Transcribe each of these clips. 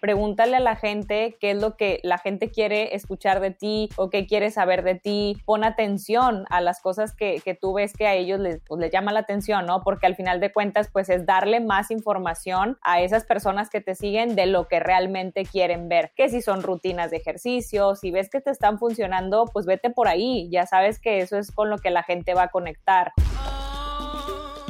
Pregúntale a la gente qué es lo que la gente quiere escuchar de ti o qué quiere saber de ti. Pon atención a las cosas que, que tú ves que a ellos les, pues, llama la atención, ¿no? Porque al final de cuentas, pues es darle más información a esas personas que te siguen de lo que realmente quieren ver. Que si son rutinas de ejercicio, si ves que te están funcionando, pues vete por ahí. Ya sabes que eso es con lo que la gente va a conectar.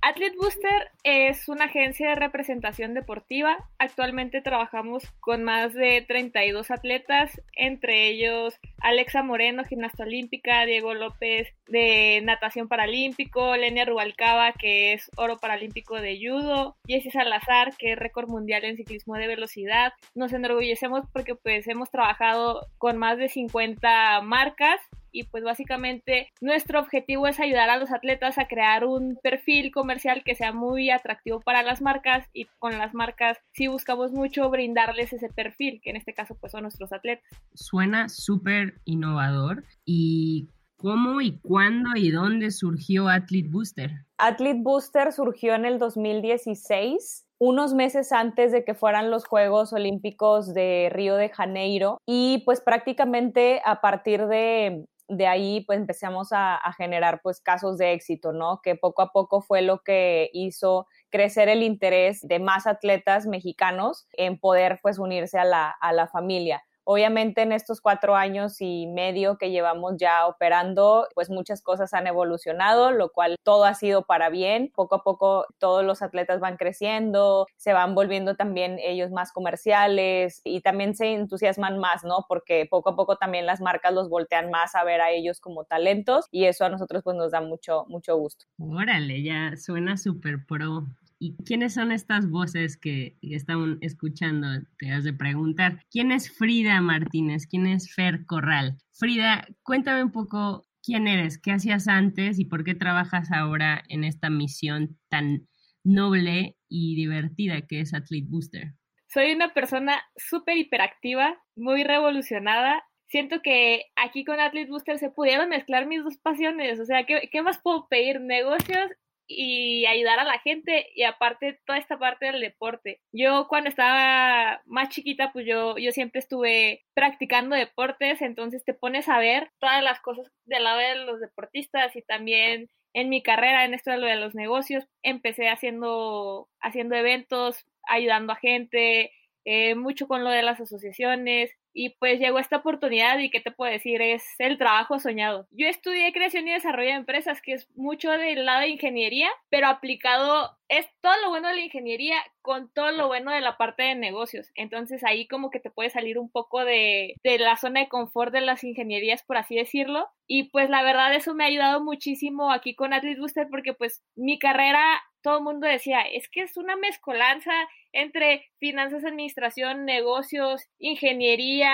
Athlete Booster es una agencia de representación deportiva. Actualmente trabajamos con más de 32 atletas, entre ellos Alexa Moreno, gimnasta olímpica, Diego López de natación paralímpico, Lenia Rubalcaba, que es oro paralímpico de judo, Jessie Salazar, que es récord mundial en ciclismo de velocidad. Nos enorgullecemos porque pues hemos trabajado con más de 50 marcas y pues básicamente nuestro objetivo es ayudar a los atletas a crear un perfil comercial que sea muy atractivo para las marcas y con las marcas sí buscamos mucho brindarles ese perfil, que en este caso pues son nuestros atletas. Suena súper innovador y ¿Cómo y cuándo y dónde surgió Athlete Booster? Athlete Booster surgió en el 2016 unos meses antes de que fueran los Juegos Olímpicos de Río de Janeiro y pues prácticamente a partir de, de ahí pues empezamos a, a, generar pues casos de éxito, ¿no? Que poco a poco fue lo que hizo crecer el interés de más atletas mexicanos en poder pues unirse a la, a la familia. Obviamente en estos cuatro años y medio que llevamos ya operando, pues muchas cosas han evolucionado, lo cual todo ha sido para bien. Poco a poco todos los atletas van creciendo, se van volviendo también ellos más comerciales y también se entusiasman más, ¿no? Porque poco a poco también las marcas los voltean más a ver a ellos como talentos y eso a nosotros pues nos da mucho, mucho gusto. Órale, ya suena súper pro. ¿Y quiénes son estas voces que están escuchando? Te has de preguntar. ¿Quién es Frida Martínez? ¿Quién es Fer Corral? Frida, cuéntame un poco quién eres, qué hacías antes y por qué trabajas ahora en esta misión tan noble y divertida que es Athlete Booster. Soy una persona súper hiperactiva, muy revolucionada siento que aquí con Athlete Booster se pudieron mezclar mis dos pasiones. O sea, ¿qué, qué más puedo pedir? Negocios y ayudar a la gente y aparte toda esta parte del deporte. Yo cuando estaba más chiquita, pues yo, yo siempre estuve practicando deportes, entonces te pones a ver todas las cosas del lado de los deportistas y también en mi carrera, en esto de lo de los negocios, empecé haciendo, haciendo eventos, ayudando a gente, eh, mucho con lo de las asociaciones y pues llegó esta oportunidad y qué te puedo decir, es el trabajo soñado. Yo estudié creación y desarrollo de empresas, que es mucho del lado de ingeniería, pero aplicado es todo lo bueno de la ingeniería con todo lo bueno de la parte de negocios. Entonces ahí como que te puede salir un poco de, de la zona de confort de las ingenierías, por así decirlo. Y pues la verdad eso me ha ayudado muchísimo aquí con Atlas Booster porque pues mi carrera todo el mundo decía, es que es una mezcolanza entre finanzas, administración, negocios, ingeniería,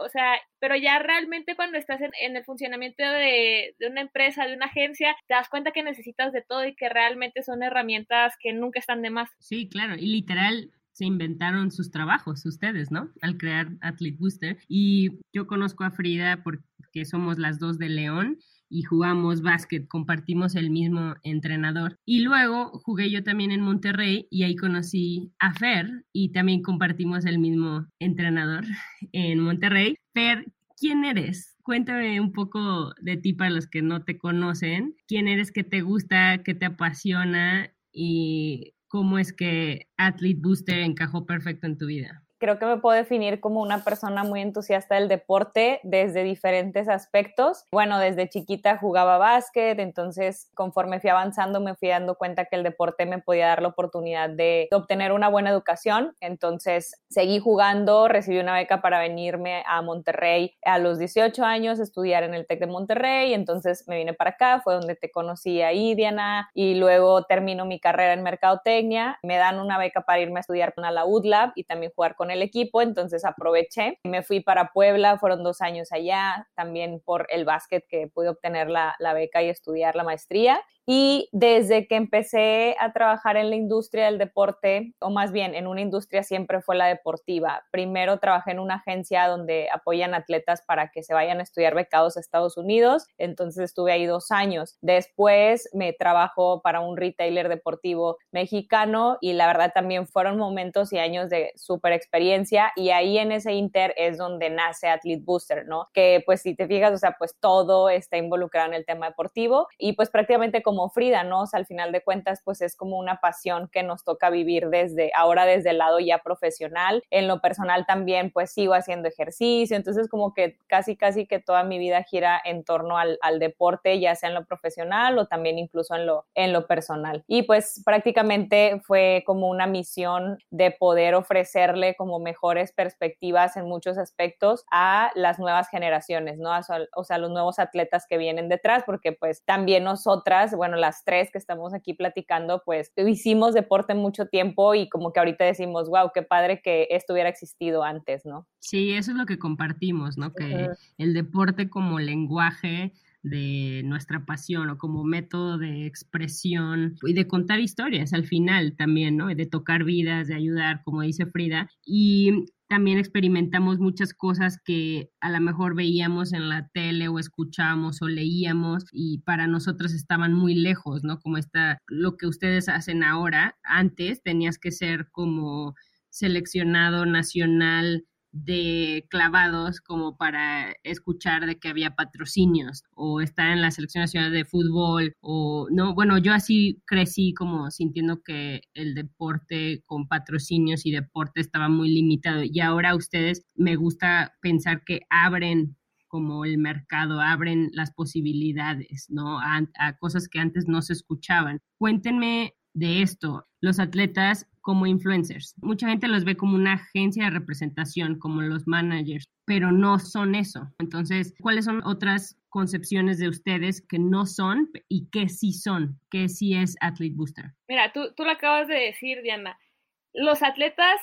o sea, pero ya realmente cuando estás en, en el funcionamiento de, de, una empresa, de una agencia, te das cuenta que necesitas de todo y que realmente son herramientas que nunca están de más. Sí, claro, y literal se inventaron sus trabajos ustedes, ¿no? Al crear Athlete Booster. Y yo conozco a Frida porque somos las dos de León y jugamos básquet, compartimos el mismo entrenador. Y luego jugué yo también en Monterrey y ahí conocí a Fer y también compartimos el mismo entrenador en Monterrey. Fer, ¿quién eres? Cuéntame un poco de ti para los que no te conocen. ¿Quién eres que te gusta, que te apasiona y cómo es que Athlete Booster encajó perfecto en tu vida? Creo que me puedo definir como una persona muy entusiasta del deporte desde diferentes aspectos. Bueno, desde chiquita jugaba básquet, entonces conforme fui avanzando me fui dando cuenta que el deporte me podía dar la oportunidad de obtener una buena educación. Entonces seguí jugando, recibí una beca para venirme a Monterrey a los 18 años, estudiar en el TEC de Monterrey, entonces me vine para acá, fue donde te conocí ahí, Diana, y luego termino mi carrera en Mercadotecnia, me dan una beca para irme a estudiar con la UDLAB y también jugar con el equipo, entonces aproveché, me fui para Puebla, fueron dos años allá, también por el básquet que pude obtener la, la beca y estudiar la maestría. Y desde que empecé a trabajar en la industria del deporte, o más bien en una industria siempre fue la deportiva. Primero trabajé en una agencia donde apoyan atletas para que se vayan a estudiar becados a Estados Unidos, entonces estuve ahí dos años. Después me trabajo para un retailer deportivo mexicano y la verdad también fueron momentos y años de súper experiencia y ahí en ese inter es donde nace Athlete Booster, ¿no? Que pues si te fijas, o sea, pues todo está involucrado en el tema deportivo y pues prácticamente como Frida, ¿no? O sea, al final de cuentas, pues es como una pasión que nos toca vivir desde ahora, desde el lado ya profesional. En lo personal también, pues sigo haciendo ejercicio, entonces como que casi, casi que toda mi vida gira en torno al, al deporte, ya sea en lo profesional o también incluso en lo, en lo personal. Y pues prácticamente fue como una misión de poder ofrecerle como mejores perspectivas en muchos aspectos a las nuevas generaciones, ¿no? O sea, los nuevos atletas que vienen detrás, porque pues también nosotras, bueno, las tres que estamos aquí platicando, pues hicimos deporte mucho tiempo y como que ahorita decimos, wow, qué padre que esto hubiera existido antes, ¿no? Sí, eso es lo que compartimos, ¿no? Que el deporte como lenguaje de nuestra pasión o como método de expresión y de contar historias al final también, ¿no? De tocar vidas, de ayudar, como dice Frida. Y también experimentamos muchas cosas que a lo mejor veíamos en la tele o escuchábamos o leíamos y para nosotros estaban muy lejos, ¿no? Como está lo que ustedes hacen ahora. Antes tenías que ser como seleccionado nacional de clavados como para escuchar de que había patrocinios o estar en la selección nacional de fútbol o no, bueno, yo así crecí como sintiendo que el deporte con patrocinios y deporte estaba muy limitado y ahora ustedes me gusta pensar que abren como el mercado, abren las posibilidades, ¿no? A, a cosas que antes no se escuchaban. Cuéntenme de esto, los atletas como influencers. Mucha gente los ve como una agencia de representación, como los managers, pero no son eso. Entonces, ¿cuáles son otras concepciones de ustedes que no son y que sí son? Que sí es Athlete Booster. Mira, tú, tú lo acabas de decir, Diana. Los atletas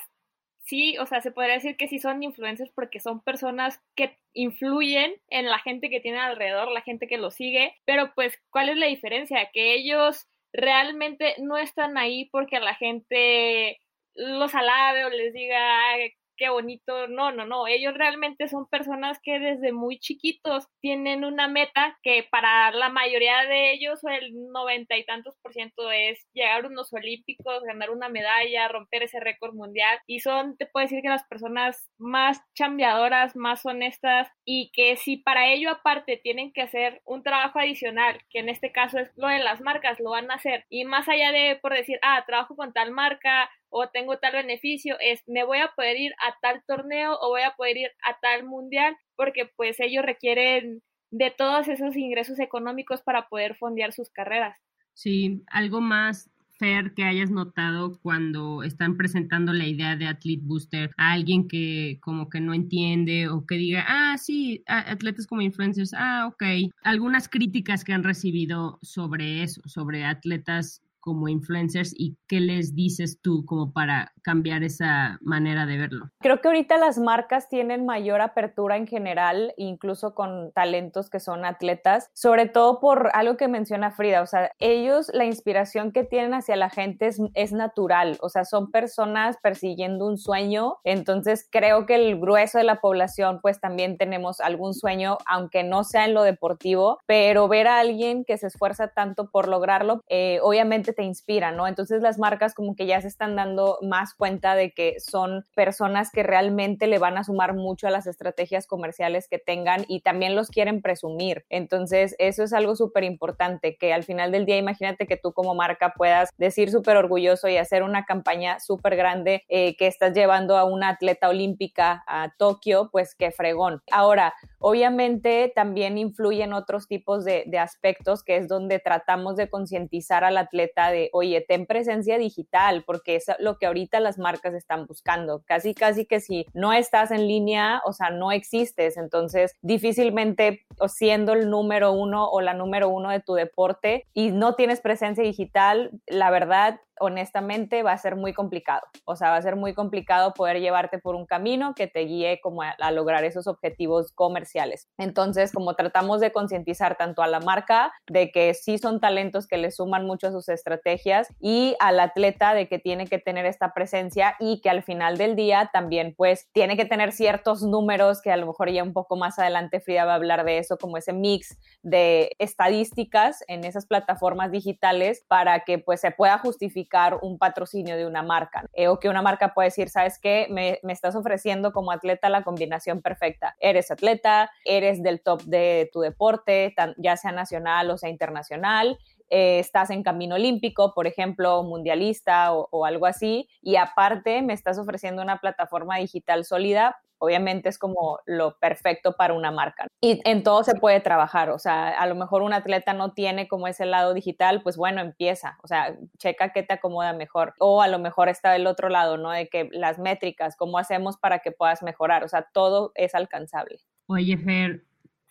sí, o sea, se podría decir que sí son influencers porque son personas que influyen en la gente que tiene alrededor, la gente que los sigue, pero pues, ¿cuál es la diferencia? Que ellos realmente no están ahí porque la gente los alabe o les diga qué bonito. No, no, no. Ellos realmente son personas que desde muy chiquitos tienen una meta que para la mayoría de ellos, el noventa y tantos por ciento, es llegar a unos olímpicos, ganar una medalla, romper ese récord mundial. Y son, te puedo decir que las personas más chambeadoras, más honestas y que si para ello aparte tienen que hacer un trabajo adicional, que en este caso es lo de las marcas, lo van a hacer. Y más allá de por decir, ah, trabajo con tal marca, o tengo tal beneficio, es me voy a poder ir a tal torneo o voy a poder ir a tal mundial, porque pues ellos requieren de todos esos ingresos económicos para poder fondear sus carreras. Sí, algo más Fer que hayas notado cuando están presentando la idea de Athlete Booster a alguien que como que no entiende o que diga, ah, sí, atletas como influencers, ah, ok. Algunas críticas que han recibido sobre eso, sobre atletas como influencers y qué les dices tú como para cambiar esa manera de verlo? Creo que ahorita las marcas tienen mayor apertura en general, incluso con talentos que son atletas, sobre todo por algo que menciona Frida, o sea, ellos la inspiración que tienen hacia la gente es, es natural, o sea, son personas persiguiendo un sueño, entonces creo que el grueso de la población pues también tenemos algún sueño, aunque no sea en lo deportivo, pero ver a alguien que se esfuerza tanto por lograrlo, eh, obviamente te inspira, ¿no? Entonces las marcas como que ya se están dando más cuenta de que son personas que realmente le van a sumar mucho a las estrategias comerciales que tengan y también los quieren presumir. Entonces, eso es algo súper importante, que al final del día, imagínate que tú como marca puedas decir súper orgulloso y hacer una campaña súper grande eh, que estás llevando a una atleta olímpica a Tokio, pues qué fregón. Ahora, obviamente también influyen otros tipos de, aspectos, que es donde tratamos de concientizar al atleta de, oye, ten presencia digital, porque es lo que ahorita las marcas están buscando. Casi, casi que si no estás en línea, o sea, no existes. Entonces, difícilmente siendo el número uno o la número uno de tu deporte y no tienes presencia digital, la verdad, honestamente va a ser muy complicado. O sea, va a ser muy complicado poder llevarte por un camino que te guíe como a, lograr esos objetivos comerciales. Entonces, como tratamos de concientizar tanto a la marca de que sí son talentos que le suman mucho a sus estrategias y al atleta de que tiene que tener esta presencia y que al final del día también pues tiene que tener ciertos números que a lo mejor ya un poco más adelante Frida va a hablar de eso, como ese mix de estadísticas en esas plataformas digitales para que pues se pueda justificar un patrocinio de una marca eh, o que una marca puede decir, sabes qué, me, me, estás ofreciendo como atleta la combinación perfecta. Eres atleta, eres del top de tu deporte, ya sea nacional o sea internacional. Eh, estás en camino olímpico, por ejemplo, mundialista o, o, algo así, y aparte me estás ofreciendo una plataforma digital sólida obviamente es como lo perfecto para una marca. Y en todo se puede trabajar, o sea, a lo mejor un atleta no tiene como ese lado digital, pues bueno, empieza, o sea, checa qué te acomoda mejor. O a lo mejor está del otro lado, ¿no? De que las métricas, cómo hacemos para que puedas mejorar, o sea, todo es alcanzable. Oye, Fer,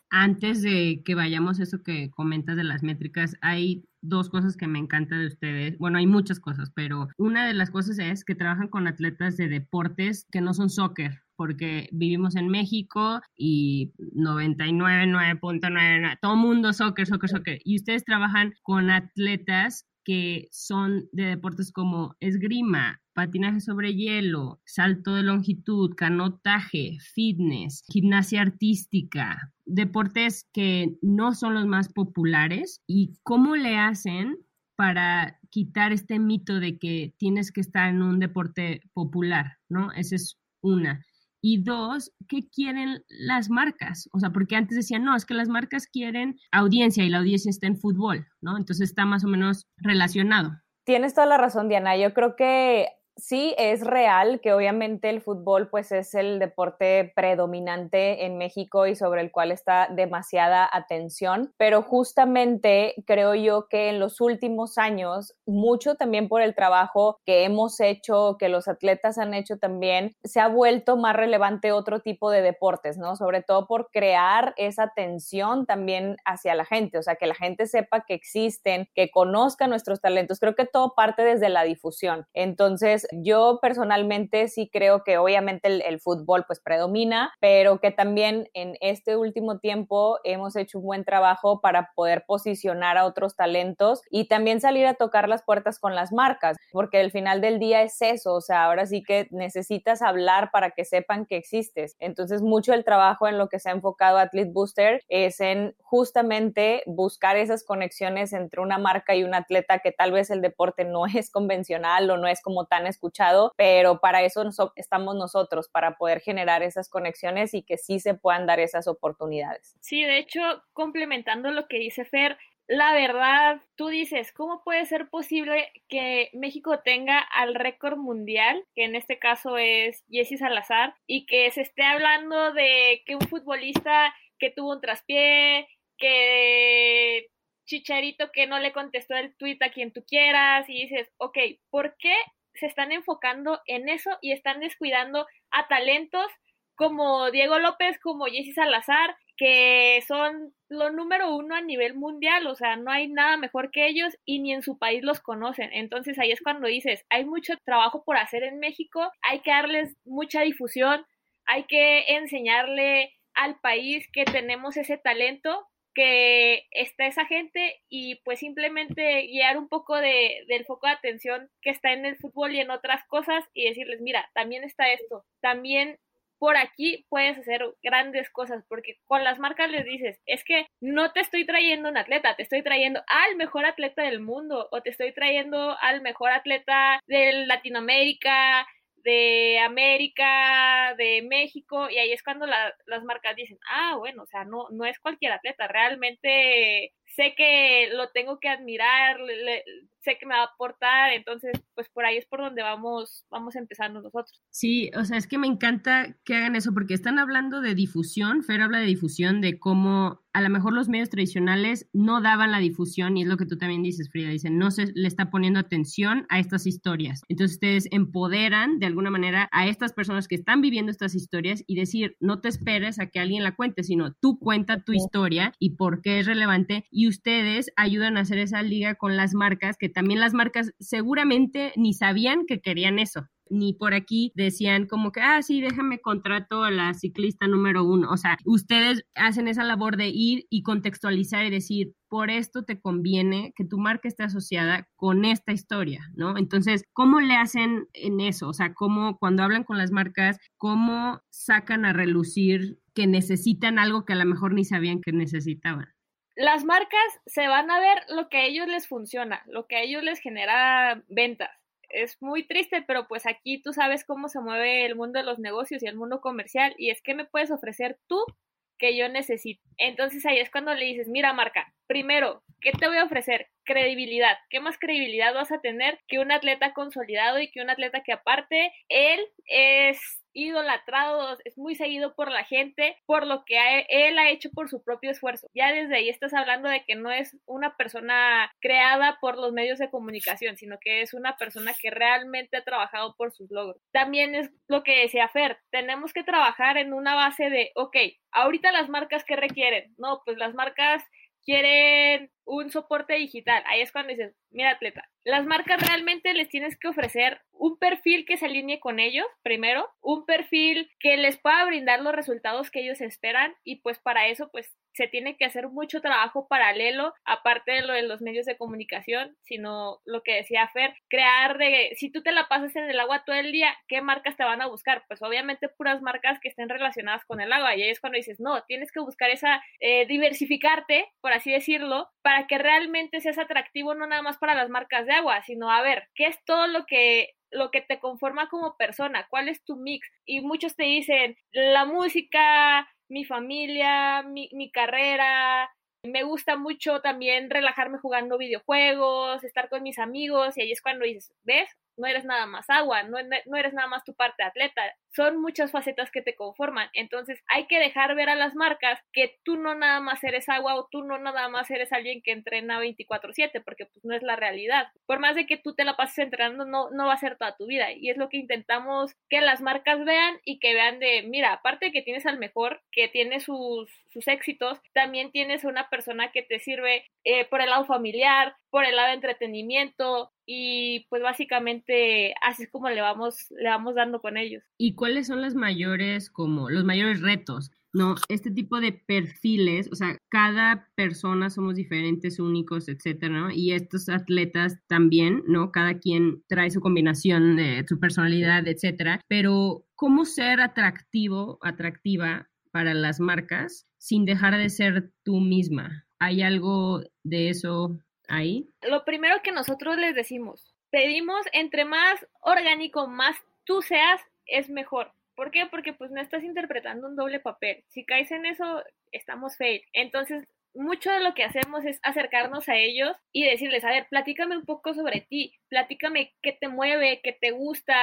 antes de que vayamos eso que comentas de las métricas, hay dos cosas que me encanta de ustedes. Bueno, hay muchas cosas, pero una de las cosas es que trabajan con atletas de deportes que no son soccer, porque vivimos en México y 99.9, todo mundo soccer, soccer, soccer. Y ustedes trabajan con atletas que son de deportes como esgrima, patinaje sobre hielo, salto de longitud, canotaje, fitness, gimnasia artística, deportes que no son los más populares y cómo le hacen para quitar este mito de que tienes que estar en un deporte popular, ¿no? Esa es una. Y dos, ¿qué quieren las marcas? O sea, porque antes decían, no, es que las marcas quieren audiencia y la audiencia está en fútbol, ¿no? Entonces está más o menos relacionado. Tienes toda la razón, Diana. Yo creo que sí es real que obviamente el fútbol pues es el deporte predominante en México y sobre el cual está demasiada atención, pero justamente creo yo que en los últimos años, mucho también por el trabajo que hemos hecho, que los atletas han hecho también, se ha vuelto más relevante otro tipo de deportes, ¿no? Sobre todo por crear esa atención también hacia la gente, o sea, que la gente sepa que existen, que conozca nuestros talentos. Creo que todo parte desde la difusión. Entonces, yo personalmente sí creo que obviamente el, fútbol pues predomina, pero que también en este último tiempo hemos hecho un buen trabajo para poder posicionar a otros talentos y también salir a tocar las puertas con las marcas, porque al final del día es eso, o sea, ahora sí que necesitas hablar para que sepan que existes. Entonces, mucho el trabajo en lo que se ha enfocado Athlete Booster es en justamente buscar esas conexiones entre una marca y un atleta que tal vez el deporte no es convencional o no es como tan escuchado, pero para eso estamos nosotros, para poder generar esas conexiones y que sí se puedan dar esas oportunidades. Sí, de hecho, complementando lo que dice Fer, la verdad, tú dices, ¿cómo puede ser posible que México tenga al récord mundial, que en este caso es Jesse Salazar, y que se esté hablando de que un futbolista que tuvo un traspié, que Chicharito que no le contestó el tweet a quien tú quieras, y dices, ok, ¿por qué se están enfocando en eso y están descuidando a talentos como Diego López, como Jesse Salazar, que son lo número uno a nivel mundial, o sea, no hay nada mejor que ellos y ni en su país los conocen. Entonces ahí es cuando dices, hay mucho trabajo por hacer en México, hay que darles mucha difusión, hay que enseñarle al país que tenemos ese talento que está esa gente y pues simplemente guiar un poco de, del foco de atención que está en el fútbol y en otras cosas y decirles, mira, también está esto, también por aquí puedes hacer grandes cosas, porque con las marcas les dices, es que no te estoy trayendo un atleta, te estoy trayendo al mejor atleta del mundo o te estoy trayendo al mejor atleta de Latinoamérica, de América, de México, y ahí es cuando las marcas dicen, ah, bueno, o sea, no, no es cualquier atleta, realmente sé que lo tengo que admirar, sé que me va a aportar, entonces pues por ahí es por donde vamos, vamos empezando nosotros. Sí, o sea, es que me encanta que hagan eso porque están hablando de difusión, Fer habla de difusión, de cómo a lo mejor los medios tradicionales no daban la difusión y es lo que tú también dices, Frida, dicen, no se le está poniendo atención a estas historias. Entonces ustedes empoderan de alguna manera a estas personas que están viviendo estas historias y decir, no te esperes a que alguien la cuente, sino tú cuenta tu historia y por qué es relevante y ustedes ayudan a hacer esa liga con las marcas, que también las marcas seguramente ni sabían que querían eso ni por aquí decían como que, ah, sí, déjame contrato a la ciclista número uno. O sea, ustedes hacen esa labor de ir y contextualizar y decir, por esto te conviene que tu marca esté asociada con esta historia, ¿no? Entonces, ¿cómo le hacen en eso? O sea, ¿cómo cuando hablan con las marcas, cómo sacan a relucir que necesitan algo que a lo mejor ni sabían que necesitaban? Las marcas se van a ver lo que a ellos les funciona, lo que a ellos les genera ventas es muy triste, pero pues aquí tú sabes cómo se mueve el mundo de los negocios y el mundo comercial y es que me puedes ofrecer tú que yo necesito. Entonces ahí es cuando le dices, mira marca, primero, ¿qué te voy a ofrecer? Credibilidad. ¿Qué más credibilidad vas a tener que un atleta consolidado y que un atleta que aparte él es idolatrado, es muy seguido por la gente por lo que él ha hecho por su propio esfuerzo. Ya desde ahí estás hablando de que no es una persona creada por los medios de comunicación, sino que es una persona que realmente ha trabajado por sus logros. También es lo que decía Fer, tenemos que trabajar en una base de, ok, ahorita las marcas que requieren, no, pues las marcas quieren un soporte digital. Ahí es cuando dices, mira atleta, las marcas realmente les tienes que ofrecer un perfil que se alinee con ellos, primero, un perfil que les pueda brindar los resultados que ellos esperan y pues para eso pues se tiene que hacer mucho trabajo paralelo, aparte de lo de los medios de comunicación, sino lo que decía Fer, crear de, si tú te la pasas en el agua todo el día, ¿qué marcas te van a buscar? Pues obviamente puras marcas que estén relacionadas con el agua, y ahí es cuando dices, no, tienes que buscar esa, eh, diversificarte, por así decirlo, para que realmente seas atractivo no nada más para las marcas de agua, sino a ver, ¿qué es todo lo que lo que te conforma como persona, cuál es tu mix. Y muchos te dicen, la música, mi familia, mi, mi carrera. Me gusta mucho también relajarme jugando videojuegos, estar con mis amigos y ahí es cuando dices, ¿ves? No eres nada más agua, no, no, eres nada más tu parte atleta, son muchas facetas que te conforman, entonces hay que dejar ver a las marcas que tú no nada más eres agua o tú no nada más eres alguien que entrena 24/7, porque pues no es la realidad. Por más de que tú te la pases entrenando, no, no va a ser toda tu vida y es lo que intentamos que las marcas vean y que vean de, mira, aparte de que tienes al mejor, que tiene sus, sus éxitos, también tienes una persona que te sirve eh, por el lado familiar, por el lado de entretenimiento y pues básicamente así es como le vamos le vamos dando con ellos. ¿Y cuáles son las mayores como los mayores retos? No, este tipo de perfiles, o sea, cada persona somos diferentes, únicos, etcétera, ¿no? Y estos atletas también, ¿no? Cada quien trae su combinación su personalidad, etcétera, pero ¿cómo ser atractivo, atractiva para las marcas sin dejar de ser tú misma? ¿Hay algo de eso ahí? Lo primero que nosotros les decimos, pedimos entre más orgánico, más tú seas, es mejor. ¿Por qué? Porque pues no estás interpretando un doble papel. Si caes en eso, estamos fail. Entonces, mucho de lo que hacemos es acercarnos a ellos y decirles, a ver, platícame un poco sobre ti, platícame qué te mueve, qué te gusta,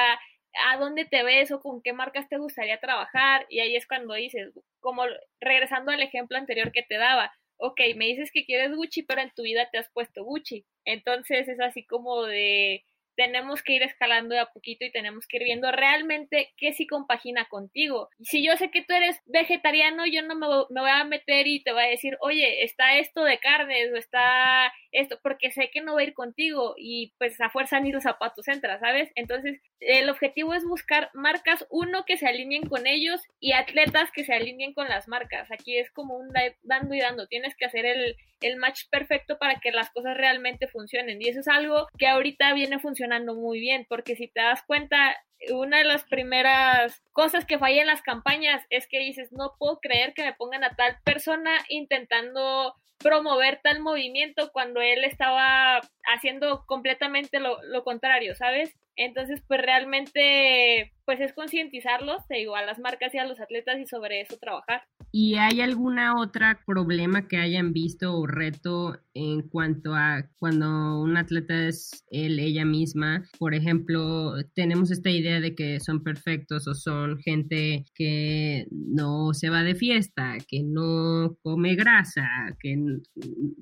a dónde te ves o con qué marcas te gustaría trabajar. Y ahí es cuando dices, como regresando al ejemplo anterior que te daba, ok, me dices que quieres Gucci, pero en tu vida te has puesto Gucci. Entonces es así como de, tenemos que ir escalando de a poquito y tenemos que ir viendo realmente qué sí compagina contigo. Si yo sé que tú eres vegetariano, yo no me, me, voy a meter y te voy a decir, oye, está esto de carnes o está esto, porque sé que no va a ir contigo y pues a fuerza ni los zapatos entra, ¿sabes? Entonces, el objetivo es buscar marcas, uno, que se alineen con ellos y atletas que se alineen con las marcas. Aquí es como un dando y dando, tienes que hacer el, el match perfecto para que las cosas realmente funcionen y eso es algo que ahorita viene funcionando muy bien, porque si te das cuenta, una de las primeras cosas que falla en las campañas es que dices, no puedo creer que me pongan a tal persona intentando promover tal movimiento cuando él estaba haciendo completamente lo, lo contrario, ¿sabes? Entonces, pues realmente, pues es concientizarlos, te digo, a las marcas y a los atletas y sobre eso trabajar. ¿Y hay alguna otra problema que hayan visto o reto en cuanto a cuando un atleta es él, ella misma? Por ejemplo, tenemos esta idea de que son perfectos o son gente que no se va de fiesta, que no come grasa, que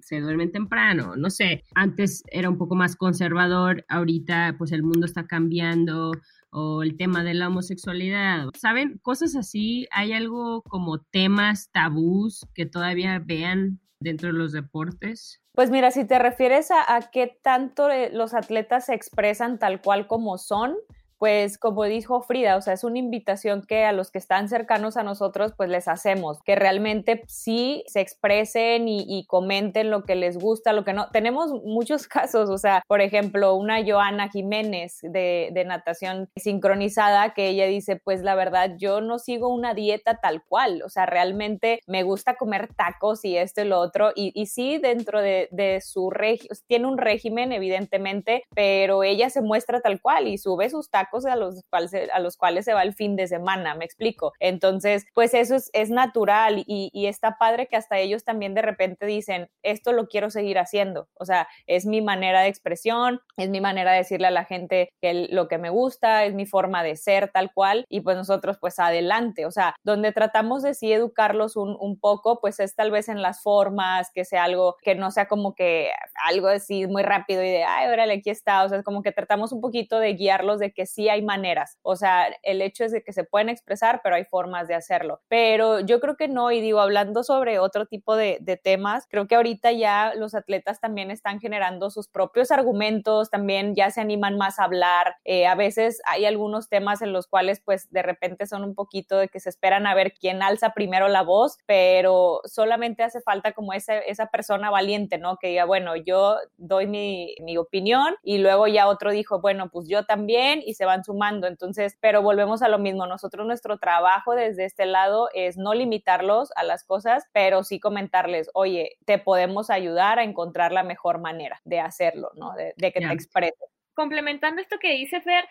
se duerme temprano, no sé. Antes era un poco más conservador, ahorita pues el mundo está cambiando o el tema de la homosexualidad. ¿Saben? Cosas así. ¿Hay algo como temas tabús que todavía vean dentro de los deportes? Pues mira, si te refieres a, a qué tanto eh, los atletas se expresan tal cual como son, pues como dijo Frida, o sea, es una invitación que a los que están cercanos a nosotros, pues les hacemos, que realmente sí se expresen y, comenten lo que les gusta, lo que no. Tenemos muchos casos, o sea, por ejemplo, una Joana Jiménez de, natación sincronizada, que ella dice, pues la verdad, yo no sigo una dieta tal cual, o sea, realmente me gusta comer tacos y esto y lo otro, y, y sí, dentro de, de su régimen, tiene un régimen, evidentemente, pero ella se muestra tal cual y sube sus tacos a los, cuales, a los cuales se va el fin de semana, me explico. Entonces, pues eso es, es natural y, y, está padre que hasta ellos también de repente dicen, esto lo quiero seguir haciendo. O sea, es mi manera de expresión, es mi manera de decirle a la gente que lo que me gusta, es mi forma de ser tal cual y pues nosotros pues adelante. O sea, donde tratamos de sí educarlos un, un poco, pues es tal vez en las formas, que sea algo que no sea como que algo así muy rápido y de, ay, órale, aquí está. O sea, es como que tratamos un poquito de guiarlos de que sí hay maneras. O sea, el hecho es de que se pueden expresar, pero hay formas de hacerlo. Pero yo creo que no, y digo, hablando sobre otro tipo de, temas, creo que ahorita ya los atletas también están generando sus propios argumentos, también ya se animan más a hablar. Eh, a veces hay algunos temas en los cuales pues de repente son un poquito de que se esperan a ver quién alza primero la voz, pero solamente hace falta como esa, esa persona valiente, ¿no? Que diga, bueno, yo doy mi, mi opinión y luego ya otro dijo, bueno, pues yo también y se va sumando. Entonces, pero volvemos a lo mismo. Nosotros nuestro trabajo desde este lado es no limitarlos a las cosas, pero sí comentarles, oye, te podemos ayudar a encontrar la mejor manera de hacerlo, ¿no? De, que te expreses. Complementando esto que dice Fer,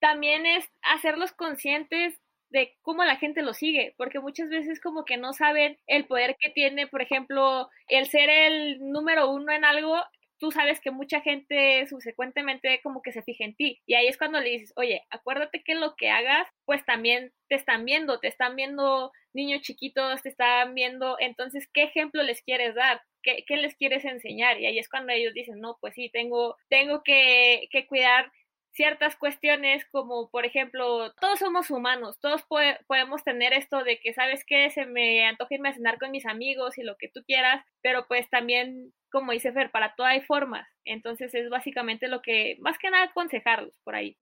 también es hacerlos conscientes de cómo la gente lo sigue, porque muchas veces como que no saben el poder que tiene, por ejemplo, el ser el número uno en algo tú sabes que mucha gente subsecuentemente como que se fija en ti. Y ahí es cuando le dices, oye, acuérdate que lo que hagas, pues también te están viendo, te están viendo niños chiquitos, te están viendo, entonces, ¿qué ejemplo les quieres dar? ¿Qué, qué les quieres enseñar? Y ahí es cuando ellos dicen, no, pues sí, tengo, tengo que, que cuidar ciertas cuestiones como por ejemplo todos somos humanos todos podemos tener esto de que sabes que se me antoja irme cenar con mis amigos y lo que tú quieras pero pues también como dice Fer para todo hay formas. Entonces es básicamente lo que más que nada aconsejarlos por ahí.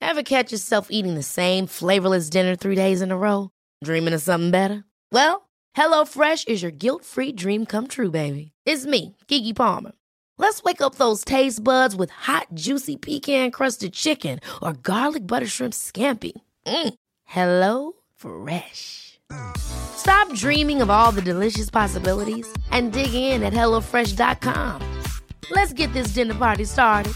Ever catch yourself eating the same flavorless dinner three days in a row dreaming of something better well HelloFresh is your guilt-free dream come true baby. It's me Kiki Palmer Let's wake up those taste buds with hot, juicy pecan crusted chicken or garlic butter shrimp scampi. Mm. Hello Fresh. Stop dreaming of all the delicious possibilities and dig in at HelloFresh.com. Let's get this dinner party started.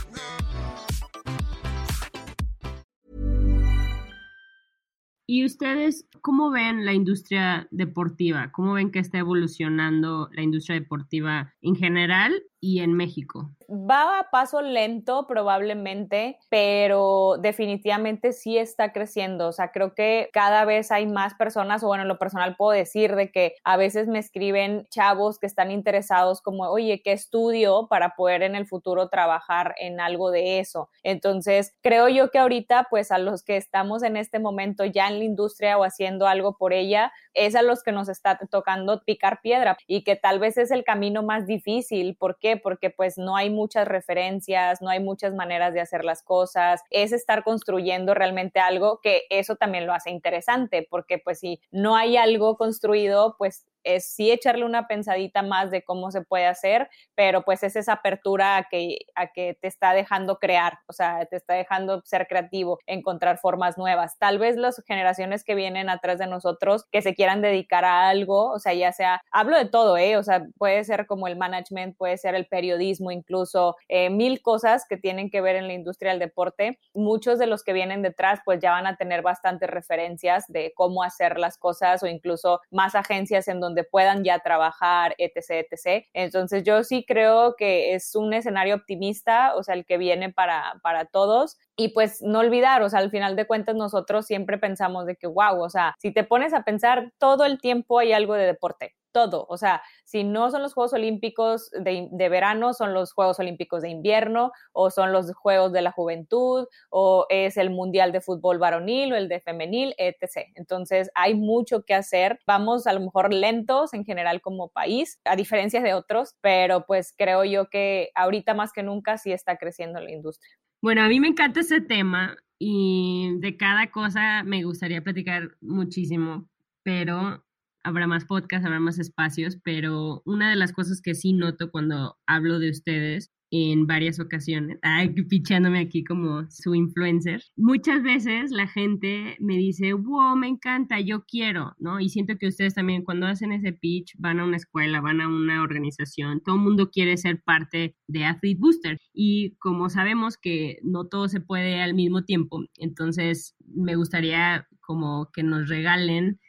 ¿Y ustedes cómo ven la industria deportiva? ¿Cómo ven que está evolucionando la industria deportiva en general y en México? Va a paso lento probablemente, pero definitivamente sí está creciendo. O sea, creo que cada vez hay más personas, o bueno, en lo personal puedo decir de que a veces me escriben chavos que están interesados como, oye, ¿qué estudio para poder en el futuro trabajar en algo de eso? Entonces, creo yo que ahorita, pues a los que estamos en este momento ya en la industria o haciendo algo por ella, es a los que nos está tocando picar piedra y que tal vez es el camino más difícil. ¿Por Porque pues no hay muchas referencias, no hay muchas maneras de hacer las cosas, es estar construyendo realmente algo que eso también lo hace interesante, porque pues si no hay algo construido, pues es sí echarle una pensadita más de cómo se puede hacer, pero pues es esa apertura a que, a que te está dejando crear, o sea, te está dejando ser creativo, encontrar formas nuevas. Tal vez las generaciones que vienen atrás de nosotros que se quieran dedicar a algo, o sea, ya sea, hablo de todo, ¿eh? O sea, puede ser como el management, puede ser el periodismo, incluso eh, mil cosas que tienen que ver en la industria del deporte. Muchos de los que vienen detrás, pues ya van a tener bastantes referencias de cómo hacer las cosas o incluso más agencias en donde puedan ya trabajar, etc., etc. Entonces yo sí creo que es un escenario optimista, o sea, el que viene para, para todos. Y pues no olvidar, o sea, al final de cuentas nosotros siempre pensamos de que, wow, o sea, si te pones a pensar todo el tiempo hay algo de deporte, todo. O sea, si no son los Juegos Olímpicos de, de, verano, son los Juegos Olímpicos de invierno, o son los Juegos de la Juventud, o es el Mundial de Fútbol varonil o el de femenil, etc. Entonces, hay mucho que hacer. Vamos a lo mejor lentos en general como país, a diferencia de otros, pero pues creo yo que ahorita más que nunca sí está creciendo la industria. Bueno, a mí me encanta ese tema y de cada cosa me gustaría platicar muchísimo, pero habrá más podcasts, habrá más espacios, pero una de las cosas que sí noto cuando hablo de ustedes en varias ocasiones, ay, pichándome aquí como su influencer. Muchas veces la gente me dice, wow, me encanta, yo quiero, ¿no? Y siento que ustedes también cuando hacen ese pitch van a una escuela, van a una organización, todo el mundo quiere ser parte de Athlete Booster. Y como sabemos que no todo se puede al mismo tiempo, entonces me gustaría como que nos regalen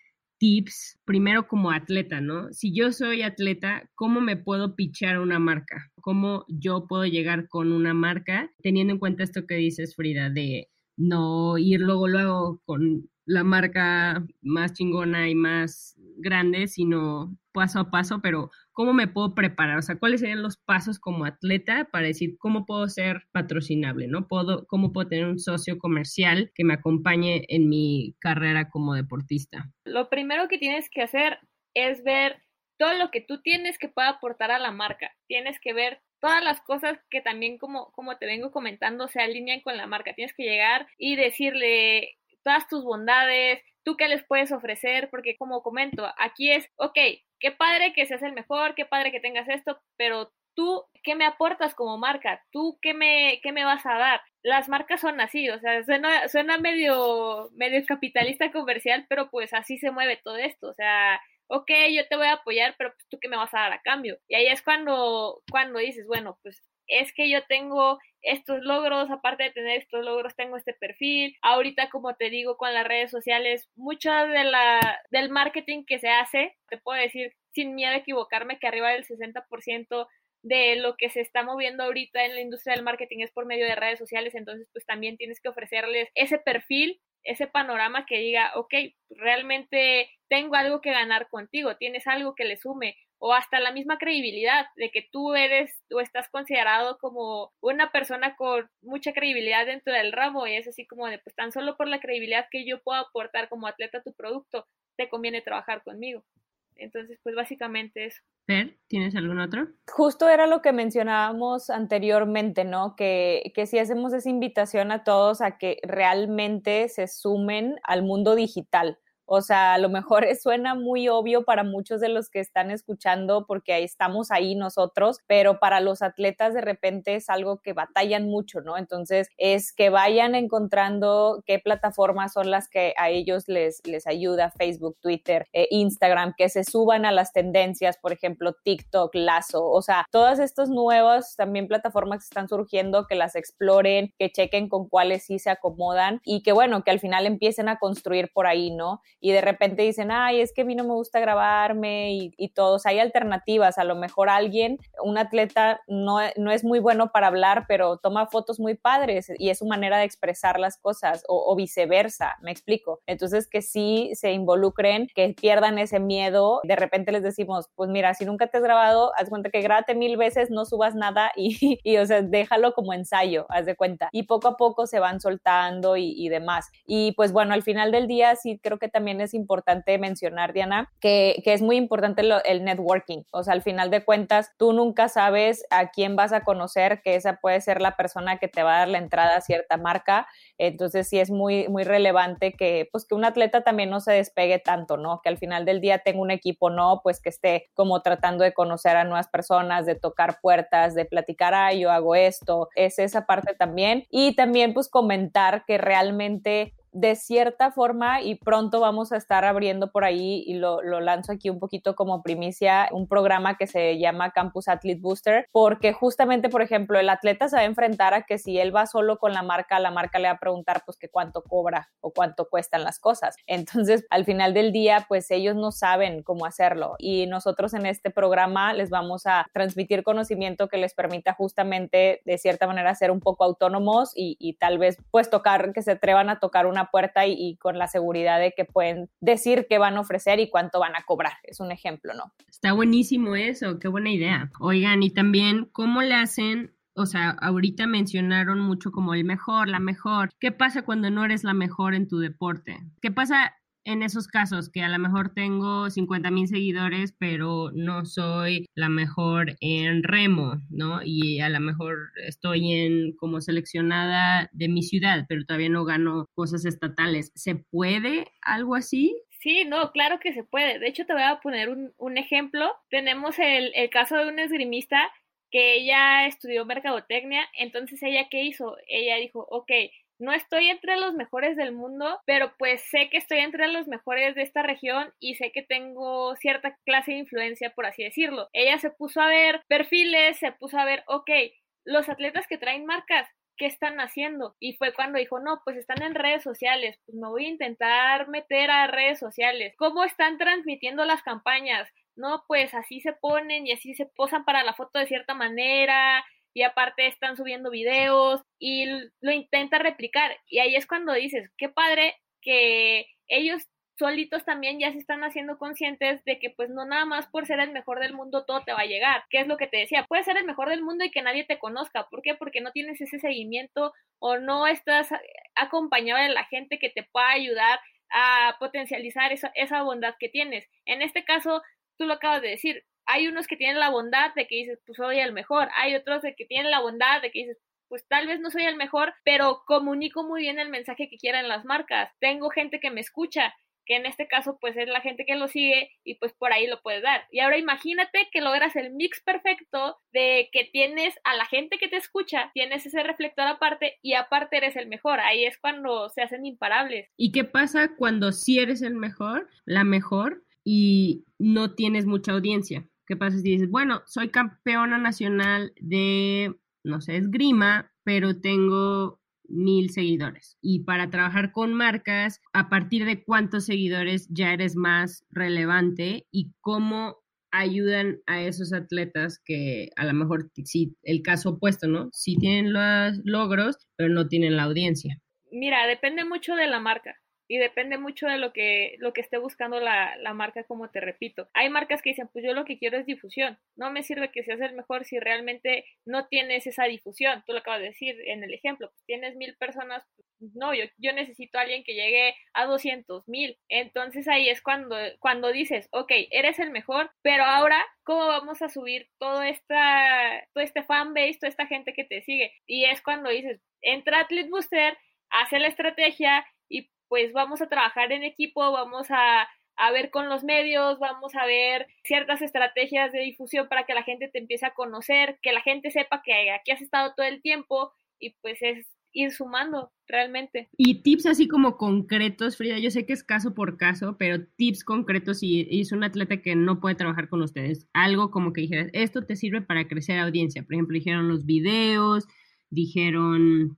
tips, primero como atleta, ¿no? Si yo soy atleta, ¿cómo me puedo pichar una marca? ¿Cómo yo puedo llegar con una marca teniendo en cuenta esto que dices, Frida, de no ir luego, luego con la marca más chingona y más grande, sino paso a paso, pero ¿cómo me puedo preparar? O sea, ¿cuáles serían los pasos como atleta para decir cómo puedo ser patrocinable, ¿no? ¿Puedo, ¿Cómo puedo tener un socio comercial que me acompañe en mi carrera como deportista? Lo primero que tienes que hacer es ver todo lo que tú tienes que pueda aportar a la marca. Tienes que ver todas las cosas que también, como, como te vengo comentando, se alinean con la marca. Tienes que llegar y decirle todas tus bondades, tú qué les puedes ofrecer, porque como comento, aquí es, ok, qué padre que seas el mejor, qué padre que tengas esto, pero tú, ¿qué me aportas como marca? ¿Tú qué me, qué me vas a dar? Las marcas son así, o sea, suena, suena medio, medio capitalista comercial, pero pues así se mueve todo esto, o sea, ok, yo te voy a apoyar, pero pues, tú qué me vas a dar a cambio. Y ahí es cuando, cuando dices, bueno, pues es que yo tengo estos logros, aparte de tener estos logros, tengo este perfil. Ahorita, como te digo, con las redes sociales, mucho de la, del marketing que se hace, te puedo decir sin miedo a equivocarme que arriba del 60% de lo que se está moviendo ahorita en la industria del marketing es por medio de redes sociales, entonces pues también tienes que ofrecerles ese perfil, ese panorama que diga, ok, realmente tengo algo que ganar contigo, tienes algo que le sume, o hasta la misma credibilidad de que tú eres o estás considerado como una persona con mucha credibilidad dentro del ramo y es así como de pues tan solo por la credibilidad que yo puedo aportar como atleta a tu producto, te conviene trabajar conmigo. Entonces, pues básicamente eso. Per, ¿tienes algún otro? Justo era lo que mencionábamos anteriormente, ¿no? Que, que si hacemos esa invitación a todos a que realmente se sumen al mundo digital. O sea, a lo mejor suena muy obvio para muchos de los que están escuchando porque ahí estamos ahí nosotros, pero para los atletas de repente es algo que batallan mucho, ¿no? Entonces es que vayan encontrando qué plataformas son las que a ellos les, les ayuda, Facebook, Twitter, eh, Instagram, que se suban a las tendencias, por ejemplo, TikTok, Lazo, o sea, todas estas nuevas también plataformas que están surgiendo, que las exploren, que chequen con cuáles sí se acomodan y que bueno, que al final empiecen a construir por ahí, ¿no? Y de repente dicen, ay, es que a mí no me gusta grabarme y, y todos, hay alternativas, a lo mejor alguien, un atleta no, no, es muy bueno para hablar, pero toma fotos muy padres y es su manera de expresar las cosas o, o viceversa, me explico. Entonces que sí se involucren, que pierdan ese miedo, de repente les decimos, pues mira, si nunca te has grabado, haz cuenta que grábate mil veces, no subas nada y, y, o sea, déjalo como ensayo, haz de cuenta. Y poco a poco se van soltando y, y demás. Y pues bueno, al final del día sí creo que también también es importante mencionar, Diana, que, que es muy importante el networking. O sea, al final de cuentas, tú nunca sabes a quién vas a conocer, que esa puede ser la persona que te va a dar la entrada a cierta marca. Entonces, sí es muy, muy relevante que, pues, que un atleta también no se despegue tanto, ¿no? Que al final del día tenga un equipo, no, pues que esté como tratando de conocer a nuevas personas, de tocar puertas, de platicar, ah, yo hago esto. Es esa parte también. Y también, pues, comentar que realmente de cierta forma y pronto vamos a estar abriendo por ahí y lo, lanzo aquí un poquito como primicia, un programa que se llama Campus Athlete Booster, porque justamente, por ejemplo, el atleta se va a enfrentar a que si él va solo con la marca, la marca le va a preguntar pues que cuánto cobra o cuánto cuestan las cosas. Entonces, al final del día, pues ellos no saben cómo hacerlo y nosotros en este programa les vamos a transmitir conocimiento que les permita justamente de cierta manera ser un poco autónomos y, y tal vez pues tocar, que se atrevan a tocar una puerta y, con la seguridad de que pueden decir qué van a ofrecer y cuánto van a cobrar. Es un ejemplo, ¿no? Está buenísimo eso, qué buena idea. Oigan, y también, ¿cómo le hacen o sea, ahorita mencionaron mucho como el mejor, la mejor. ¿Qué pasa cuando no eres la mejor en tu deporte? ¿Qué pasa en esos casos que a lo mejor tengo 50 mil seguidores, pero no soy la mejor en remo, ¿no? Y a lo mejor estoy en como seleccionada de mi ciudad, pero todavía no gano cosas estatales. ¿Se puede algo así? Sí, no, claro que se puede. De hecho, te voy a poner un, ejemplo. Tenemos el, el caso de un esgrimista que ella estudió mercadotecnia, entonces ella qué hizo? Ella dijo, ok, no estoy entre los mejores del mundo, pero pues sé que estoy entre los mejores de esta región y sé que tengo cierta clase de influencia, por así decirlo. Ella se puso a ver perfiles, se puso a ver, ok, los atletas que traen marcas, ¿qué están haciendo? Y fue cuando dijo, no, pues están en redes sociales, pues me voy a intentar meter a redes sociales. ¿Cómo están transmitiendo las campañas? No, pues así se ponen y así se posan para la foto de cierta manera y aparte están subiendo videos y lo intenta replicar. Y ahí es cuando dices, qué padre que ellos solitos también ya se están haciendo conscientes de que pues no nada más por ser el mejor del mundo todo te va a llegar. ¿Qué es lo que te decía? Puedes ser el mejor del mundo y que nadie te conozca. ¿Por qué? Porque no tienes ese seguimiento o no estás acompañado de la gente que te pueda ayudar a potencializar esa, esa bondad que tienes. En este caso, tú lo acabas de decir, hay unos que tienen la bondad de que dices, pues soy el mejor, hay otros de que tienen la bondad de que dices, pues tal vez no soy el mejor, pero comunico muy bien el mensaje que quieran las marcas. Tengo gente que me escucha, que en este caso pues es la gente que lo sigue y pues por ahí lo puedes dar. Y ahora imagínate que logras el mix perfecto de que tienes a la gente que te escucha, tienes ese reflector aparte y aparte eres el mejor. Ahí es cuando se hacen imparables. ¿Y qué pasa cuando sí eres el mejor, la mejor y no tienes mucha audiencia? ¿Qué pasa si dices, bueno, soy campeona nacional de, no sé, esgrima, pero tengo mil seguidores. Y para trabajar con marcas, a partir de cuántos seguidores ya eres más relevante y cómo ayudan a esos atletas que a lo mejor sí, el caso opuesto, ¿no? Sí tienen los logros, pero no tienen la audiencia. Mira, depende mucho de la marca y depende mucho de lo que, lo que esté buscando la, la, marca, como te repito. Hay marcas que dicen, pues yo lo que quiero es difusión. No me sirve que seas el mejor si realmente no tienes esa difusión. Tú lo acabas de decir en el ejemplo, pues tienes mil personas, no, yo, yo necesito a alguien que llegue a 200 mil. Entonces ahí es cuando, cuando dices, ok, eres el mejor, pero ahora, ¿cómo vamos a subir todo esta, todo este fanbase, toda esta gente que te sigue? Y es cuando dices, entra Athlete Booster, hace la estrategia pues vamos a trabajar en equipo, vamos a, ver con los medios, vamos a ver ciertas estrategias de difusión para que la gente te empiece a conocer, que la gente sepa que aquí has estado todo el tiempo y pues es ir sumando realmente. Y tips así como concretos, Frida, yo sé que es caso por caso, pero tips concretos si es un atleta que no puede trabajar con ustedes, algo como que dijeras, esto te sirve para crecer audiencia, por ejemplo, dijeron los videos, dijeron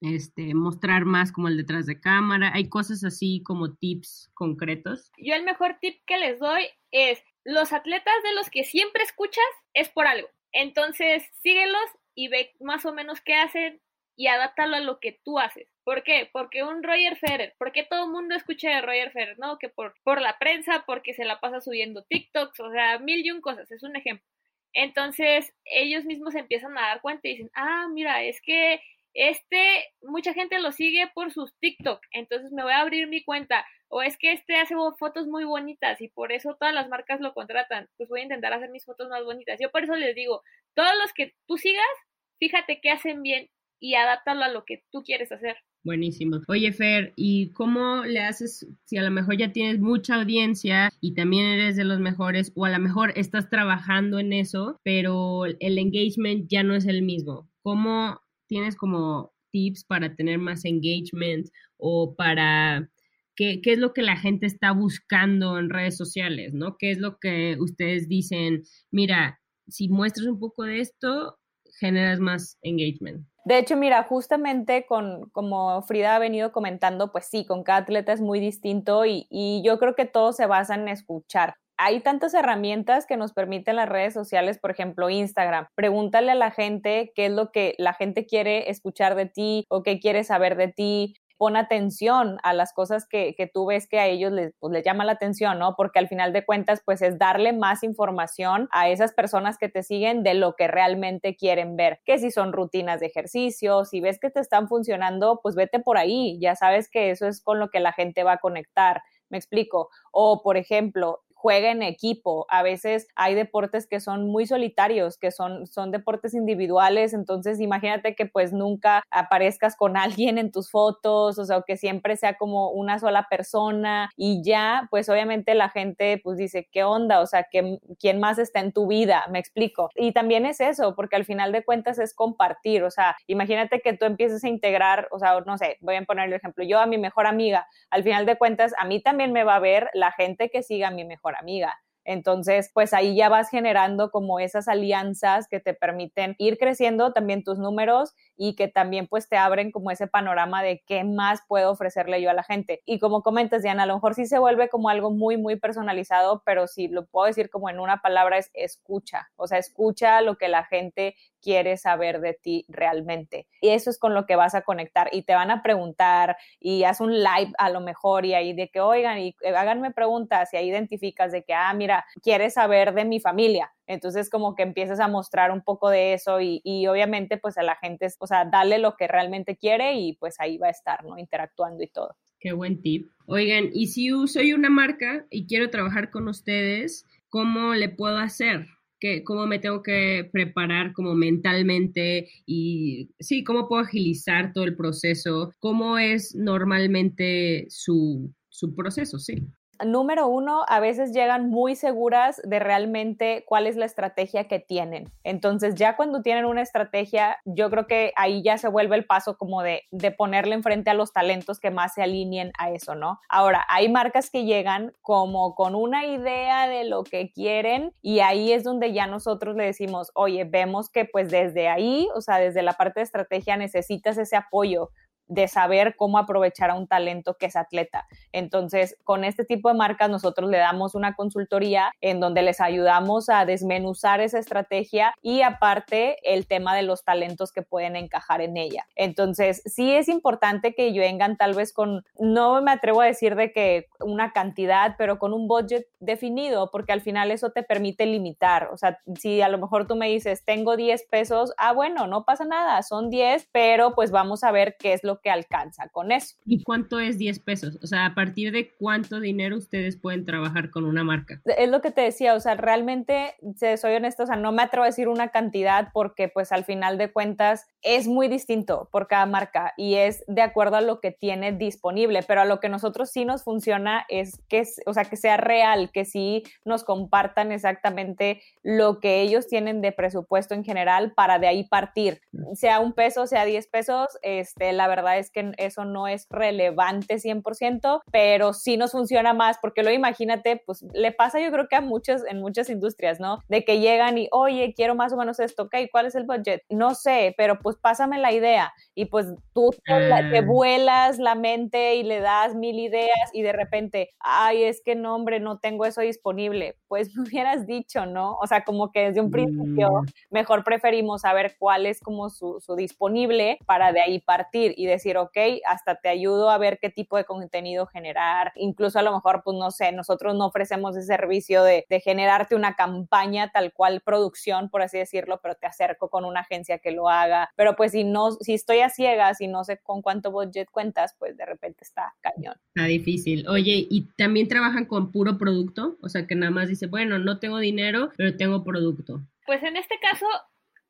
este, mostrar más como el detrás de cámara. Hay cosas así como tips concretos. Yo el mejor tip que les doy es, los atletas de los que siempre escuchas es por algo. Entonces, síguelos y ve más o menos qué hacen y adáptalo a lo que tú haces. ¿Por qué? Porque un Roger Federer, porque todo el mundo escucha de Roger Federer, ¿no? Que por, por la prensa, porque se la pasa subiendo TikToks, o sea, mil y un cosas, es un ejemplo. Entonces, ellos mismos empiezan a dar cuenta y dicen, ah, mira, es que este, mucha gente lo sigue por sus TikTok, entonces me voy a abrir mi cuenta. O es que este hace fotos muy bonitas y por eso todas las marcas lo contratan. Pues voy a intentar hacer mis fotos más bonitas. Yo por eso les digo, todos los que tú sigas, fíjate qué hacen bien y adáptalo a lo que tú quieres hacer. Buenísimo. Oye, Fer, ¿y cómo le haces si a lo mejor ya tienes mucha audiencia y también eres de los mejores o a lo mejor estás trabajando en eso, pero el engagement ya no es el mismo? ¿Cómo tienes como tips para tener más engagement o para qué, es lo que la gente está buscando en redes sociales, ¿no? ¿Qué es lo que ustedes dicen? Mira, si muestras un poco de esto, generas más engagement. De hecho, mira, justamente con, como Frida ha venido comentando, pues sí, con cada atleta es muy distinto y, y yo creo que todo se basa en escuchar hay tantas herramientas que nos permiten las redes sociales, por ejemplo, Instagram. Pregúntale a la gente qué es lo que la gente quiere escuchar de ti o qué quiere saber de ti pon atención a las cosas que, que tú ves que a ellos les, pues, les llama la atención, ¿no? Porque al final de cuentas, pues es darle más información a esas personas que te siguen de lo que realmente quieren ver, que si son rutinas de ejercicio, si ves que te están funcionando, pues vete por ahí, ya sabes que eso es con lo que la gente va a conectar. Me explico. O, por ejemplo, juega en equipo. A veces hay deportes que son muy solitarios, que son, son deportes individuales, entonces imagínate que pues nunca aparezcas con alguien en tus fotos, o sea, que siempre sea como una sola persona y ya, pues obviamente la gente pues dice, ¿qué onda? O sea, ¿quién más está en tu vida? Me explico. Y también es eso, porque al final de cuentas es compartir, o sea, imagínate que tú empieces a integrar, o sea, no sé, voy a poner el ejemplo, yo a mi mejor amiga, al final de cuentas, a mí también me va a ver la gente que siga a mi mejor amiga. Entonces, pues ahí ya vas generando como esas alianzas que te permiten ir creciendo también tus números y que también pues te abren como ese panorama de qué más puedo ofrecerle yo a la gente. Y como comentas, Diana, a lo mejor sí se vuelve como algo muy, muy personalizado, pero si lo puedo decir como en una palabra es escucha, o sea, escucha lo que la gente quiere saber de ti realmente. Y eso es con lo que vas a conectar y te van a preguntar y haz un live a lo mejor y ahí de que oigan y eh, háganme preguntas y ahí identificas de que, ah, mira, quieres saber de mi familia. Entonces como que empiezas a mostrar un poco de eso y, obviamente pues a la gente, o sea, dale lo que realmente quiere y pues ahí va a estar, ¿no? Interactuando y todo. Qué buen tip. Oigan, y si soy una marca y quiero trabajar con ustedes, ¿cómo le puedo hacer? cómo me tengo que preparar como mentalmente y sí, cómo puedo agilizar todo el proceso, cómo es normalmente su, su proceso, sí número uno, a veces llegan muy seguras de realmente cuál es la estrategia que tienen. Entonces, ya cuando tienen una estrategia, yo creo que ahí ya se vuelve el paso como de, de ponerle enfrente a los talentos que más se alineen a eso, ¿no? Ahora, hay marcas que llegan como con una idea de lo que quieren y ahí es donde ya nosotros le decimos, oye, vemos que pues desde ahí, o sea, desde la parte de estrategia necesitas ese apoyo de saber cómo aprovechar a un talento que es atleta. Entonces, con este tipo de marcas nosotros le damos una consultoría en donde les ayudamos a desmenuzar esa estrategia y aparte el tema de los talentos que pueden encajar en ella. Entonces, sí es importante que vengan tal vez con, no me atrevo a decir de que una cantidad, pero con un budget definido, porque al final eso te permite limitar. O sea, si a lo mejor tú me dices, tengo 10 pesos, ah, bueno, no pasa nada, son 10, pero pues vamos a ver qué es lo que alcanza con eso. ¿Y cuánto es 10 pesos? O sea, ¿a partir de cuánto dinero ustedes pueden trabajar con una marca? Es lo que te decía, o sea, realmente, soy honesta, o sea, no me atrevo a decir una cantidad porque pues al final de cuentas es muy distinto por cada marca y es de acuerdo a lo que tiene disponible, pero a lo que nosotros sí nos funciona es que, o sea, que sea real, que sí nos compartan exactamente lo que ellos tienen de presupuesto en general para de ahí partir, sea un peso, sea 10 pesos, este, la verdad es que eso no es relevante 100%, pero sí nos funciona más porque lo imagínate, pues le pasa yo creo que a muchos, en muchas industrias, ¿no? De que llegan y, oye, quiero más o menos esto, ok, ¿cuál es el budget? No sé, pero pues pásame la idea y pues tú te, te ah. vuelas la mente y le das mil ideas y de repente, ay, es que no, hombre, no tengo eso disponible. Pues me hubieras dicho, ¿no? O sea, como que desde un principio mm. mejor preferimos saber cuál es como su, su disponible para de ahí partir y decir, ok, hasta te ayudo a ver qué tipo de contenido generar. Incluso a lo mejor, pues no sé, nosotros no ofrecemos ese servicio de, de generarte una campaña tal cual producción, por así decirlo, pero te acerco con una agencia que lo haga. Pero pues si no, si estoy a ciegas y no sé con cuánto budget cuentas, pues de repente está cañón. Está difícil. Oye, ¿y también trabajan con puro producto? O sea, que nada más dice, bueno, no tengo dinero, pero tengo producto. Pues en este caso,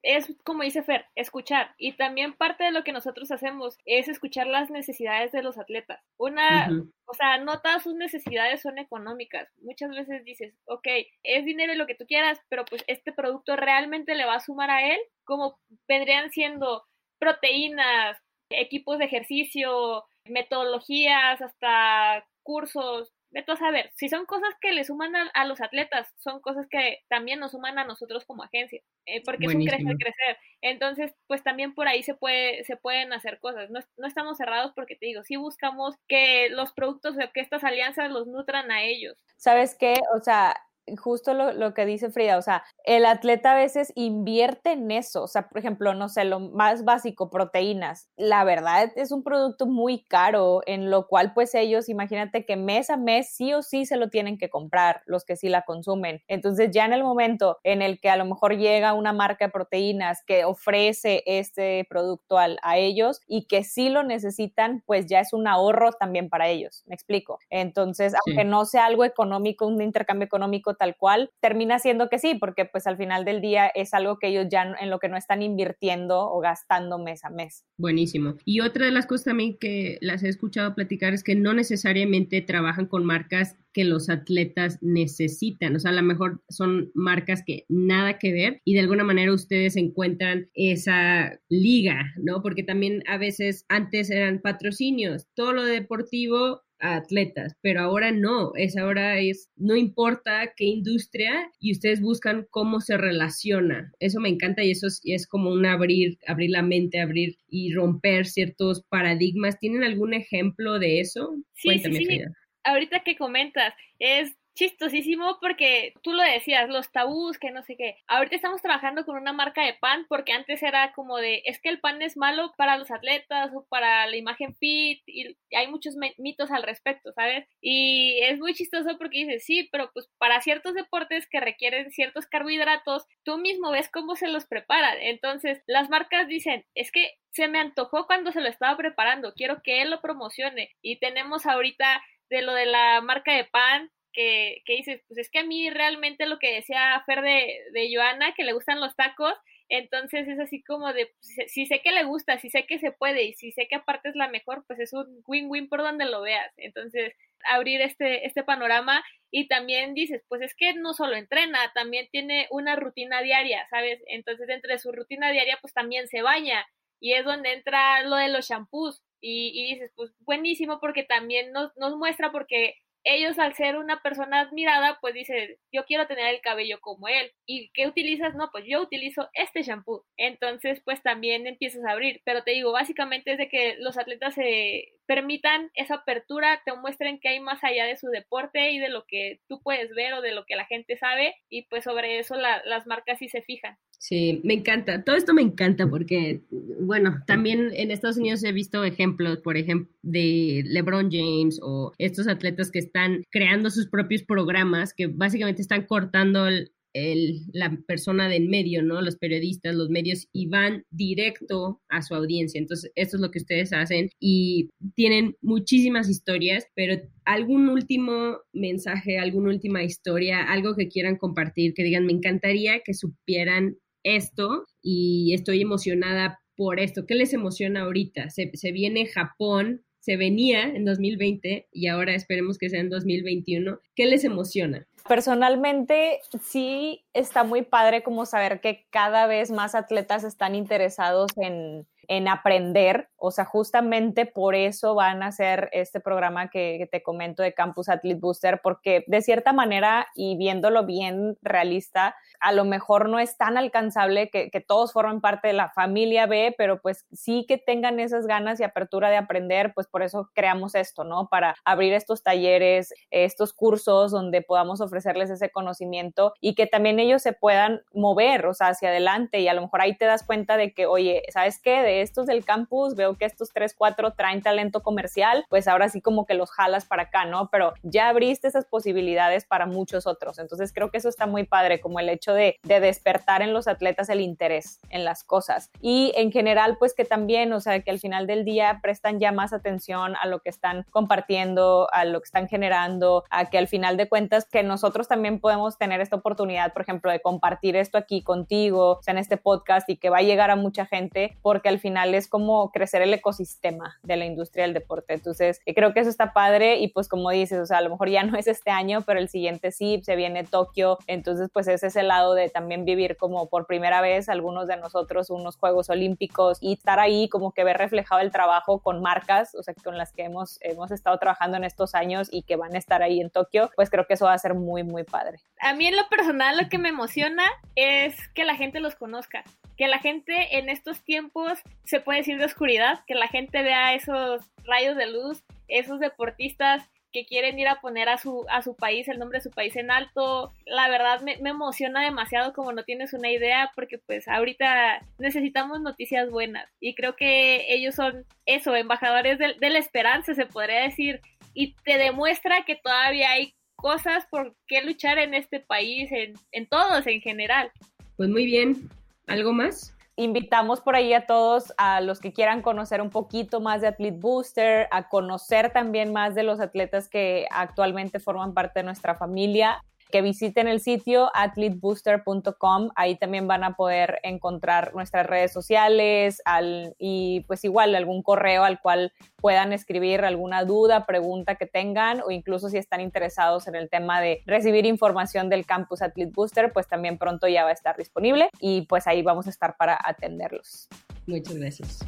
es como dice Fer, escuchar. Y también parte de lo que nosotros hacemos es escuchar las necesidades de los atletas. Una, o sea, no todas sus necesidades son económicas. Muchas veces dices, ok, es dinero y lo que tú quieras, pero pues este producto realmente le va a sumar a él, como vendrían siendo proteínas, equipos de ejercicio, metodologías, hasta cursos, Veto a saber, si son cosas que le suman a, los atletas, son cosas que también nos suman a nosotros como agencia, eh, porque es un crecer, crecer. Entonces, pues también por ahí se, puede, se pueden hacer cosas. No, no estamos cerrados porque te digo, sí buscamos que los productos, que estas alianzas los nutran a ellos. ¿Sabes qué? O sea, justo lo, lo, que dice Frida, o sea, el atleta a veces invierte en eso, o sea, por ejemplo, no sé, lo más básico, proteínas, la verdad es un producto muy caro, en lo cual pues ellos, imagínate que mes a mes sí o sí se lo tienen que comprar, los que sí la consumen. Entonces ya en el momento en el que a lo mejor llega una marca de proteínas que ofrece este producto al, a ellos y que sí lo necesitan, pues ya es un ahorro también para ellos, me explico. Entonces, sí. aunque no sea algo económico, un intercambio económico tal cual, termina siendo que sí, porque pues al final del día es algo que ellos ya en lo que no están invirtiendo o gastando mes a mes. Buenísimo. Y otra de las cosas también que las he escuchado platicar es que no necesariamente trabajan con marcas que los atletas necesitan. O sea, a lo mejor son marcas que nada que ver y de alguna manera ustedes encuentran esa liga, ¿no? Porque también a veces antes eran patrocinios, todo lo deportivo atletas, pero ahora no, es ahora es, no importa qué industria y ustedes buscan cómo se relaciona. Eso me encanta y eso es, es como un abrir, abrir la mente, abrir y romper ciertos paradigmas. ¿Tienen algún ejemplo de eso? Sí, Cuéntame, sí, sí. Ahorita que comentas, es chistosísimo porque tú lo decías, los tabús, que no sé qué. Ahorita estamos trabajando con una marca de pan porque antes era como de, es que el pan es malo para los atletas o para la imagen fit y hay muchos mitos al respecto, ¿sabes? Y es muy chistoso porque dices, sí, pero pues para ciertos deportes que requieren ciertos carbohidratos, tú mismo ves cómo se los preparan. Entonces, las marcas dicen, es que se me antojó cuando se lo estaba preparando, quiero que él lo promocione. Y tenemos ahorita de lo de la marca de pan, que, que, dices, pues es que a mí realmente lo que decía Fer de, de Joana, que le gustan los tacos, entonces es así como de, pues, si sé que le gusta, si sé que se puede y si sé que aparte es la mejor, pues es un win-win por donde lo veas. Entonces, abrir este, este panorama y también dices, pues es que no solo entrena, también tiene una rutina diaria, ¿sabes? Entonces, entre su rutina diaria, pues también se baña y es donde entra lo de los shampoos. Y, y dices, pues buenísimo porque también nos, nos muestra porque ellos al ser una persona admirada, pues dice, yo quiero tener el cabello como él. ¿Y qué utilizas? No, pues yo utilizo este shampoo. Entonces, pues también empiezas a abrir. Pero te digo, básicamente es de que los atletas se permitan esa apertura, te muestren que hay más allá de su deporte y de lo que tú puedes ver o de lo que la gente sabe. Y pues sobre eso la, las marcas sí se fijan. Sí, me encanta. Todo esto me encanta porque, bueno, también en Estados Unidos he visto ejemplos, por ejemplo, de LeBron James o estos atletas que están creando sus propios programas que básicamente están cortando el, la persona del medio, ¿no? Los periodistas, los medios, y van directo a su audiencia. Entonces, esto es lo que ustedes hacen y tienen muchísimas historias, pero algún último mensaje, alguna última historia, algo que quieran compartir, que digan, me encantaría que supieran esto y estoy emocionada por esto. ¿Qué les emociona ahorita? Se, se viene Japón, se venía en 2020 y ahora esperemos que sea en 2021. ¿Qué les emociona? Personalmente, sí está muy padre como saber que cada vez más atletas están interesados en en aprender, o sea, justamente por eso van a hacer este programa que, te comento de Campus Athlete Booster, porque de cierta manera y viéndolo bien realista, a lo mejor no es tan alcanzable que, todos formen parte de la familia B, pero pues sí que tengan esas ganas y apertura de aprender, pues por eso creamos esto, ¿no? Para abrir estos talleres, estos cursos donde podamos ofrecerles ese conocimiento y que también ellos se puedan mover, o sea, hacia adelante y a lo mejor ahí te das cuenta de que, oye, ¿sabes qué? Estos del campus veo que estos tres, cuatro traen talento comercial, pues ahora sí como que los jalas para acá, ¿no? Pero ya abriste esas posibilidades para muchos otros. Entonces creo que eso está muy padre, como el hecho de, de despertar en los atletas el interés en las cosas. Y en general, pues que también, o sea, que al final del día prestan ya más atención a lo que están compartiendo, a lo que están generando, a que al final de cuentas que nosotros también podemos tener esta oportunidad, por ejemplo, de compartir esto aquí contigo, o sea, en este podcast y que va a llegar a mucha gente, porque al final es como crecer el ecosistema de la industria del deporte. Entonces, creo que eso está padre y pues como dices, o sea, a lo mejor ya no es este año, pero el siguiente sí, se viene Tokio, entonces pues es el lado de también vivir como por primera vez algunos de nosotros unos Juegos Olímpicos y estar ahí como que ver reflejado el trabajo con marcas, o sea, con las que hemos, hemos estado trabajando en estos años y que van a estar ahí en Tokio, pues creo que eso va a ser muy, muy padre. A mí en lo personal lo que me emociona es que la gente los conozca, que la gente en estos tiempos se puede decir de oscuridad, que la gente vea esos rayos de luz, esos deportistas que quieren ir a poner a su, a su país, el nombre de su país en alto. La verdad me, emociona demasiado como no tienes una idea porque pues ahorita necesitamos noticias buenas y creo que ellos son eso, embajadores de, de la esperanza, se podría decir, y te demuestra que todavía hay cosas por qué luchar en este país, en, en todos en general. Pues muy bien, ¿algo más? invitamos por ahí a todos, a los que quieran conocer un poquito más de Athlete Booster, a conocer también más de los atletas que actualmente forman parte de nuestra familia que visiten el sitio athletebooster.com. Ahí también van a poder encontrar nuestras redes sociales al, y pues igual algún correo al cual puedan escribir alguna duda, pregunta que tengan o incluso si están interesados en el tema de recibir información del campus Athlete Booster, pues también pronto ya va a estar disponible y pues ahí vamos a estar para atenderlos. Muchas gracias.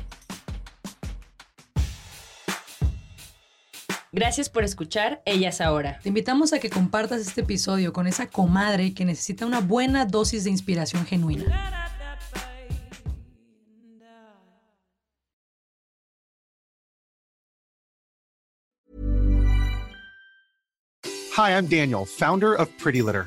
Gracias por escuchar Ellas Ahora. Te invitamos a que compartas este episodio con esa comadre que necesita una buena dosis de inspiración genuina. Hi, I'm Daniel, founder of Pretty Litter.